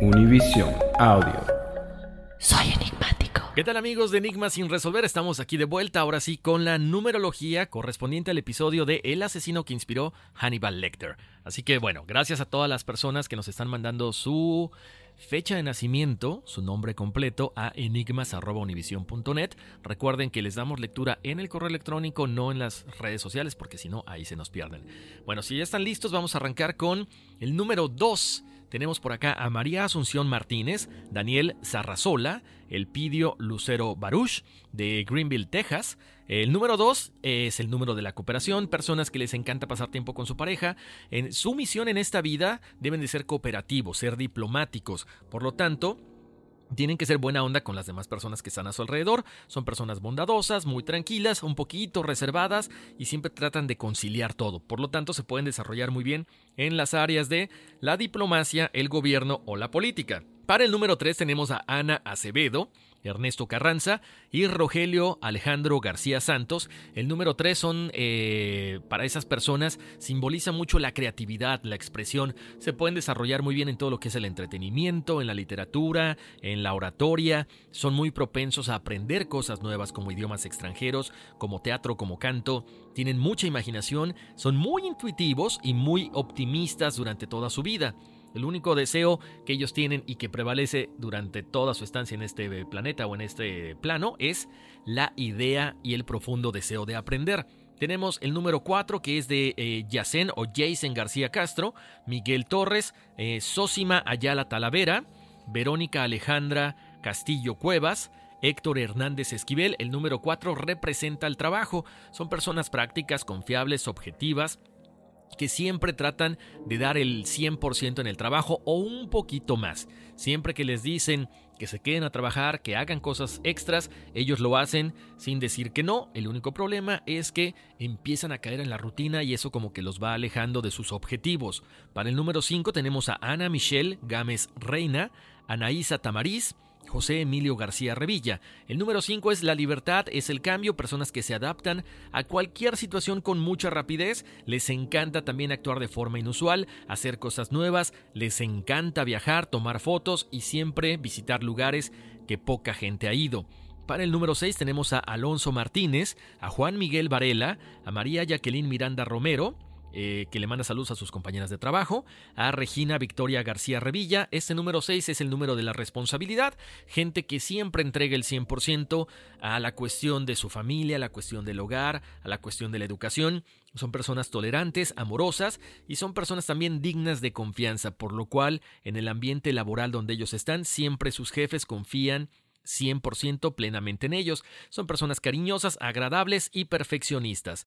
Univision Audio. Soy enigmático. ¿Qué tal amigos de Enigma sin resolver? Estamos aquí de vuelta ahora sí con la numerología correspondiente al episodio de El asesino que inspiró Hannibal Lecter. Así que bueno, gracias a todas las personas que nos están mandando su fecha de nacimiento, su nombre completo a enigmas.univision.net. Recuerden que les damos lectura en el correo electrónico, no en las redes sociales, porque si no, ahí se nos pierden. Bueno, si ya están listos, vamos a arrancar con el número 2. Tenemos por acá a María Asunción Martínez, Daniel Zarrazola, Elpidio Lucero Baruch de Greenville, Texas. El número 2 es el número de la cooperación, personas que les encanta pasar tiempo con su pareja. En su misión en esta vida deben de ser cooperativos, ser diplomáticos. Por lo tanto, tienen que ser buena onda con las demás personas que están a su alrededor. Son personas bondadosas, muy tranquilas, un poquito reservadas y siempre tratan de conciliar todo. Por lo tanto, se pueden desarrollar muy bien en las áreas de la diplomacia, el gobierno o la política. Para el número 3 tenemos a Ana Acevedo. Ernesto Carranza y Rogelio Alejandro García Santos. El número 3 son, eh, para esas personas, simboliza mucho la creatividad, la expresión. Se pueden desarrollar muy bien en todo lo que es el entretenimiento, en la literatura, en la oratoria. Son muy propensos a aprender cosas nuevas como idiomas extranjeros, como teatro, como canto. Tienen mucha imaginación, son muy intuitivos y muy optimistas durante toda su vida. El único deseo que ellos tienen y que prevalece durante toda su estancia en este planeta o en este plano es la idea y el profundo deseo de aprender. Tenemos el número 4 que es de eh, Yacen o Jason García Castro, Miguel Torres, eh, Sósima Ayala Talavera, Verónica Alejandra Castillo Cuevas, Héctor Hernández Esquivel, el número 4 representa el trabajo. Son personas prácticas, confiables, objetivas, que siempre tratan de dar el 100% en el trabajo o un poquito más. Siempre que les dicen que se queden a trabajar, que hagan cosas extras, ellos lo hacen sin decir que no. El único problema es que empiezan a caer en la rutina y eso como que los va alejando de sus objetivos. Para el número 5 tenemos a Ana Michelle Gámez Reina, Anaísa Tamariz, José Emilio García Revilla. El número 5 es la libertad, es el cambio, personas que se adaptan a cualquier situación con mucha rapidez, les encanta también actuar de forma inusual, hacer cosas nuevas, les encanta viajar, tomar fotos y siempre visitar lugares que poca gente ha ido. Para el número 6 tenemos a Alonso Martínez, a Juan Miguel Varela, a María Jacqueline Miranda Romero, eh, que le manda saludos a sus compañeras de trabajo, a Regina Victoria García Revilla. Este número 6 es el número de la responsabilidad, gente que siempre entrega el 100% a la cuestión de su familia, a la cuestión del hogar, a la cuestión de la educación. Son personas tolerantes, amorosas y son personas también dignas de confianza, por lo cual en el ambiente laboral donde ellos están, siempre sus jefes confían 100% plenamente en ellos. Son personas cariñosas, agradables y perfeccionistas.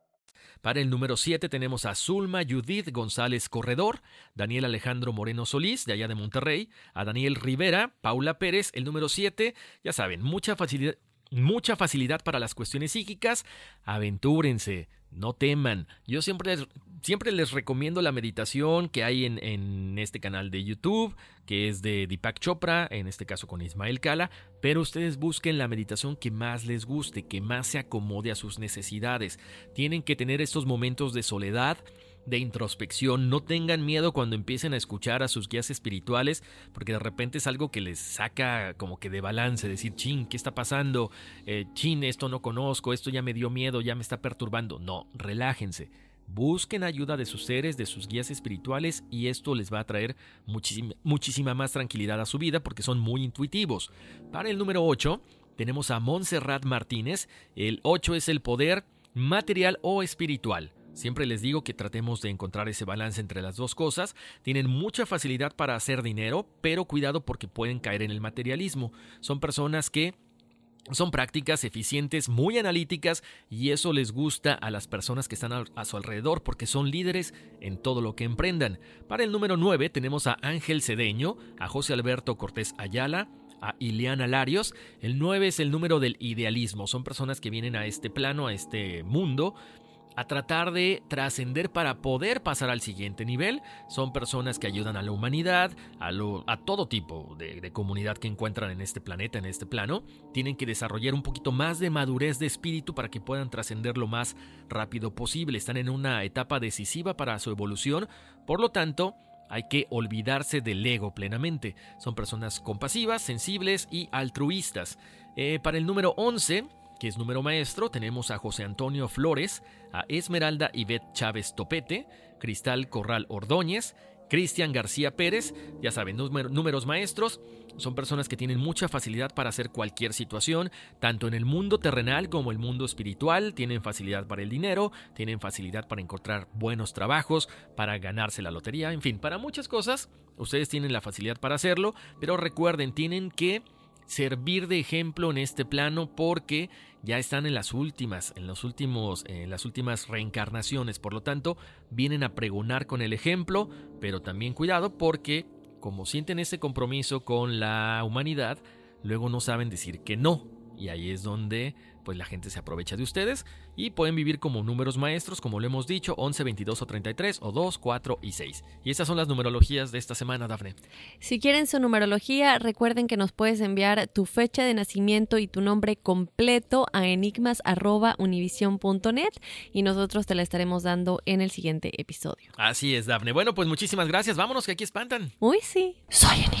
Para el número 7 tenemos a Zulma Judith González Corredor, Daniel Alejandro Moreno Solís, de allá de Monterrey, a Daniel Rivera, Paula Pérez, el número 7, ya saben, mucha facilidad, mucha facilidad para las cuestiones psíquicas, aventúrense, no teman. Yo siempre, siempre les recomiendo la meditación que hay en, este canal de YouTube, que es de Deepak Chopra, en este caso con Ismael Kala, pero ustedes busquen la meditación que más les guste, que más se acomode a sus necesidades. Tienen que tener estos momentos de soledad, de introspección. No tengan miedo cuando empiecen a escuchar a sus guías espirituales, porque de repente es algo que les saca como que de balance, decir, chin, ¿qué está pasando? Eh, chin, esto no conozco, esto ya me dio miedo, ya me está perturbando. No, relájense. Busquen ayuda de sus seres, de sus guías espirituales y esto les va a traer muchísima, más tranquilidad a su vida porque son muy intuitivos. Para el número 8 tenemos a Montserrat Martínez. El 8 es el poder material o espiritual. Siempre les digo que tratemos de encontrar ese balance entre las dos cosas. Tienen mucha facilidad para hacer dinero, pero cuidado porque pueden caer en el materialismo. Son personas que son prácticas eficientes, muy analíticas y eso les gusta a las personas que están a su alrededor porque son líderes en todo lo que emprendan. Para el número 9 tenemos a Ángel Cedeño, a José Alberto Cortés Ayala, a Ileana Larios. El 9 es el número del idealismo. Son personas que vienen a este plano, a este mundo, a tratar de trascender para poder pasar al siguiente nivel. Son personas que ayudan a la humanidad, a, todo tipo de, de, comunidad que encuentran en este planeta, en este plano. Tienen que desarrollar un poquito más de madurez de espíritu para que puedan trascender lo más rápido posible. Están en una etapa decisiva para su evolución. Por lo tanto, hay que olvidarse del ego plenamente. Son personas compasivas, sensibles y altruistas. Eh, para el número 11 que es número maestro, tenemos a José Antonio Flores, a Esmeralda Ivette Chávez Topete, Cristal Corral Ordóñez, Cristian García Pérez, ya saben, números maestros, son personas que tienen mucha facilidad para hacer cualquier situación, tanto en el mundo terrenal como el mundo espiritual, tienen facilidad para el dinero, tienen facilidad para encontrar buenos trabajos, para ganarse la lotería, en fin, para muchas cosas, ustedes tienen la facilidad para hacerlo, pero recuerden, tienen que servir de ejemplo en este plano porque ya están en las últimas, en los últimos, en las últimas reencarnaciones. Por lo tanto, vienen a pregonar con el ejemplo, pero también cuidado porque como sienten ese compromiso con la humanidad, luego no saben decir que no. Y ahí es donde pues la gente se aprovecha de ustedes y pueden vivir como números maestros, como lo hemos dicho, 11, 22 o 33 o 2, 4 y 6. Y estas son las numerologías de esta semana, Dafne. Si quieren su numerología, recuerden que nos puedes enviar tu fecha de nacimiento y tu nombre completo a enigmas@univision.net y nosotros te la estaremos dando en el siguiente episodio. Así es, Dafne. Bueno, pues muchísimas gracias. Vámonos que aquí espantan. Uy, sí. Soy enigmático.